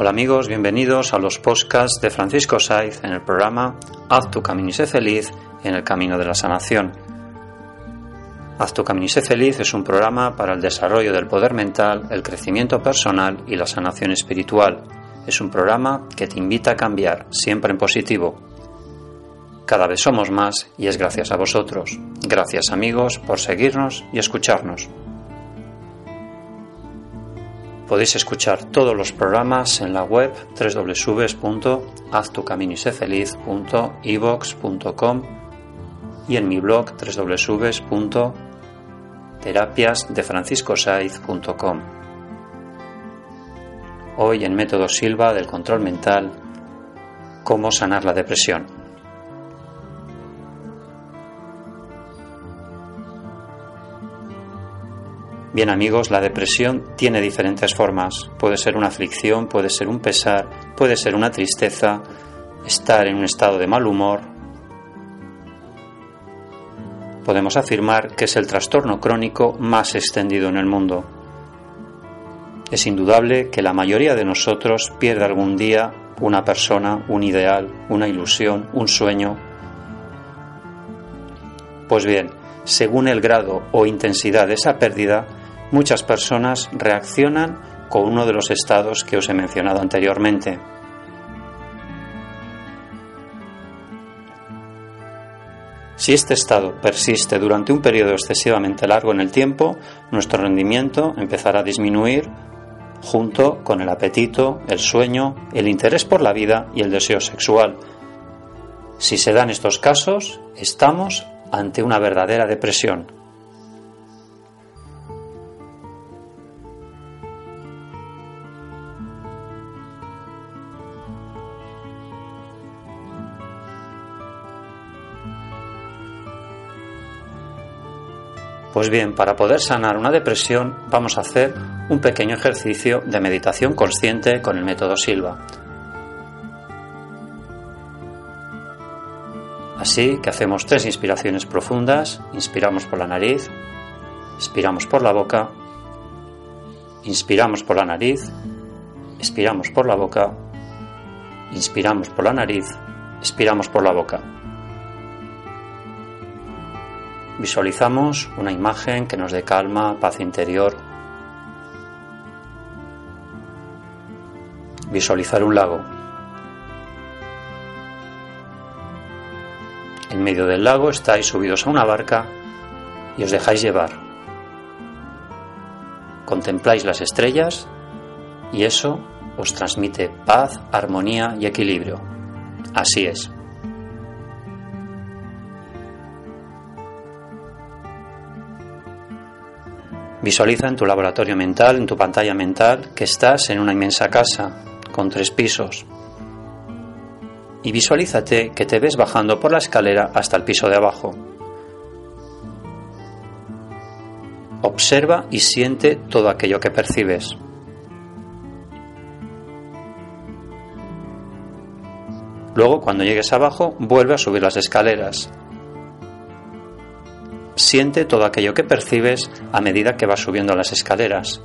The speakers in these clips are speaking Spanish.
Hola amigos, bienvenidos a los podcasts de Francisco Saiz en el programa Haz tu camino y sé feliz en el camino de la sanación. Haz tu camino y sé feliz es un programa para el desarrollo del poder mental, el crecimiento personal y la sanación espiritual. Es un programa que te invita a cambiar, siempre en positivo. Cada vez somos más y es gracias a vosotros. Gracias amigos por seguirnos y escucharnos. Podéis escuchar todos los programas en la web www.haztucaminisefeliz.evox.com y en mi blog www.terapiasdefranciscosaiz.com. Hoy en Método Silva del Control Mental, cómo sanar la depresión. Bien amigos, la depresión tiene diferentes formas. Puede ser una aflicción, puede ser un pesar, puede ser una tristeza, estar en un estado de mal humor. Podemos afirmar que es el trastorno crónico más extendido en el mundo. Es indudable que la mayoría de nosotros pierde algún día una persona, un ideal, una ilusión, un sueño. Pues bien, según el grado o intensidad de esa pérdida, muchas personas reaccionan con uno de los estados que os he mencionado anteriormente. Si este estado persiste durante un periodo excesivamente largo en el tiempo, nuestro rendimiento empezará a disminuir junto con el apetito, el sueño, el interés por la vida y el deseo sexual. Si se dan estos casos, estamos ante una verdadera depresión. Pues bien, para poder sanar una depresión vamos a hacer un pequeño ejercicio de meditación consciente con el método Silva. Así que hacemos tres inspiraciones profundas, inspiramos por la nariz, expiramos por la boca, inspiramos por la nariz, expiramos por la boca, inspiramos por la nariz, expiramos por la boca. Visualizamos una imagen que nos dé calma, paz interior. Visualizar un lago. En medio del lago estáis subidos a una barca y os dejáis llevar. Contempláis las estrellas y eso os transmite paz, armonía y equilibrio. Así es. Visualiza en tu laboratorio mental, en tu pantalla mental, que estás en una inmensa casa con tres pisos. Y visualízate que te ves bajando por la escalera hasta el piso de abajo. Observa y siente todo aquello que percibes. Luego, cuando llegues abajo, vuelve a subir las escaleras Siente todo aquello que percibes a medida que vas subiendo las escaleras.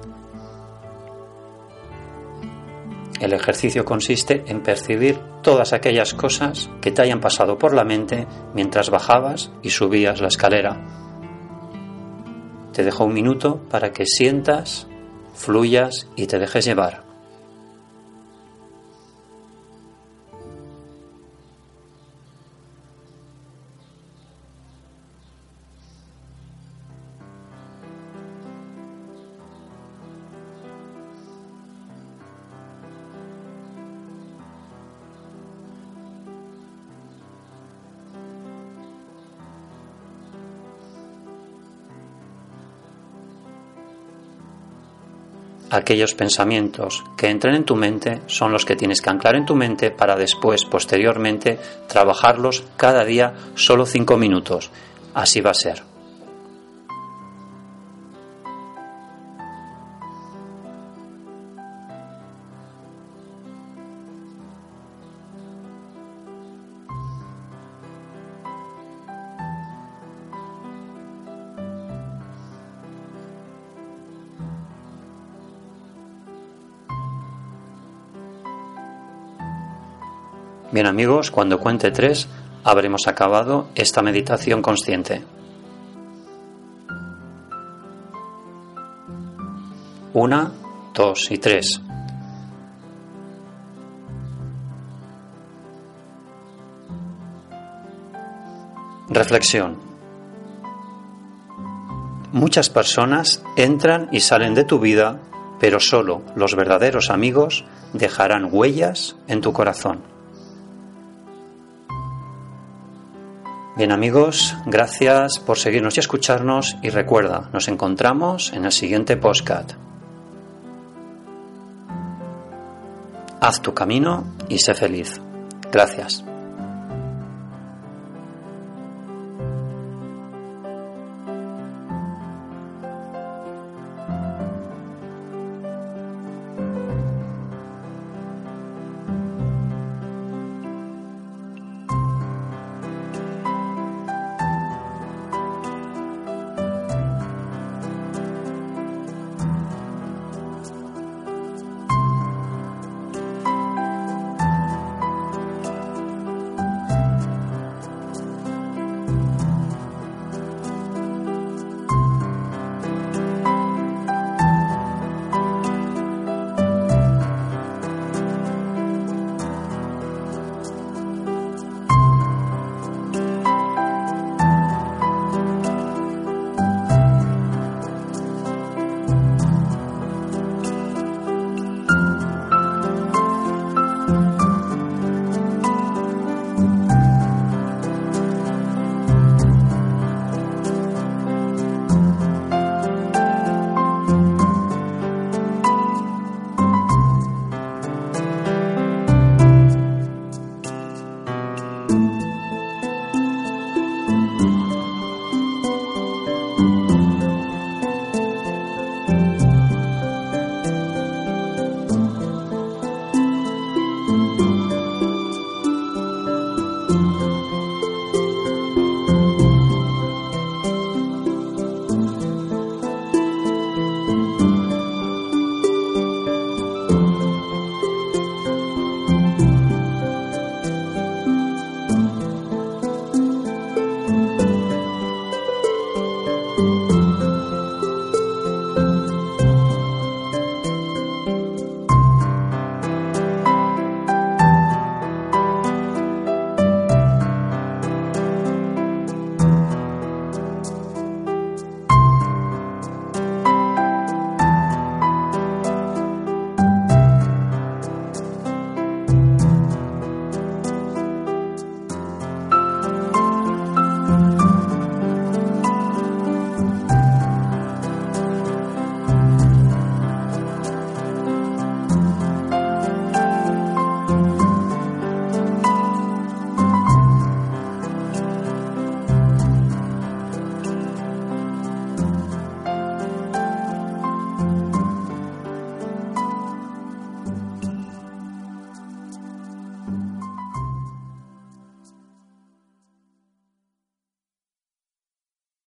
El ejercicio consiste en percibir todas aquellas cosas que te hayan pasado por la mente mientras bajabas y subías la escalera. Te dejo un minuto para que sientas, fluyas y te dejes llevar. Aquellos pensamientos que entren en tu mente son los que tienes que anclar en tu mente para después, posteriormente, trabajarlos cada día solo cinco minutos. Así va a ser. Bien amigos, cuando cuente tres, habremos acabado esta meditación consciente. Una, dos y tres. Reflexión. Muchas personas entran y salen de tu vida, pero solo los verdaderos amigos dejarán huellas en tu corazón. Bien amigos, gracias por seguirnos y escucharnos y recuerda, nos encontramos en el siguiente postcat. Haz tu camino y sé feliz. Gracias.